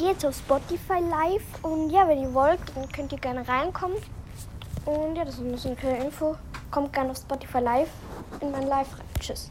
gehe jetzt auf Spotify live und ja, wenn ihr wollt, dann könnt ihr gerne reinkommen. Und ja, das ist ein bisschen eine kleine Info. Kommt gerne auf Spotify live in mein Live rein. Tschüss.